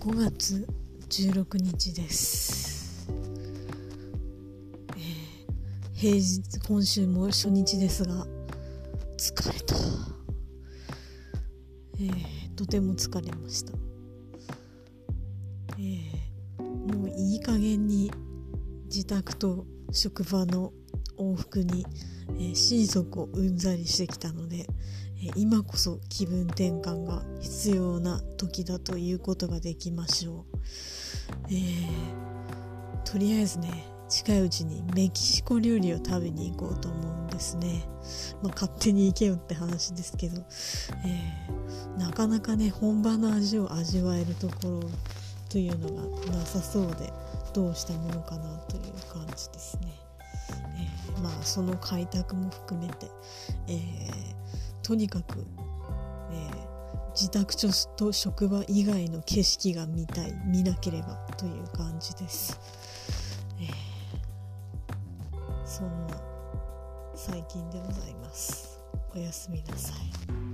5月16日です、えー、平日今週も初日ですが疲れた、えー、とても疲れました、えー、もういい加減に自宅と職場の往復に、えー、親族をうんざりしてきたので、今こそ気分転換が必要な時だということができましょう、えー、とりあえずね近いうちにメキシコ料理を食べに行こうと思うんですね、まあ、勝手に行けよって話ですけど、えー、なかなかね本場の味を味わえるところというのがなさそうでどうしたものかなという感じですね、えー、まあその開拓も含めて、えーとにかく、えー、自宅と職場以外の景色が見たい見なければという感じです、えー、そんな最近でございます。おやすみなさい。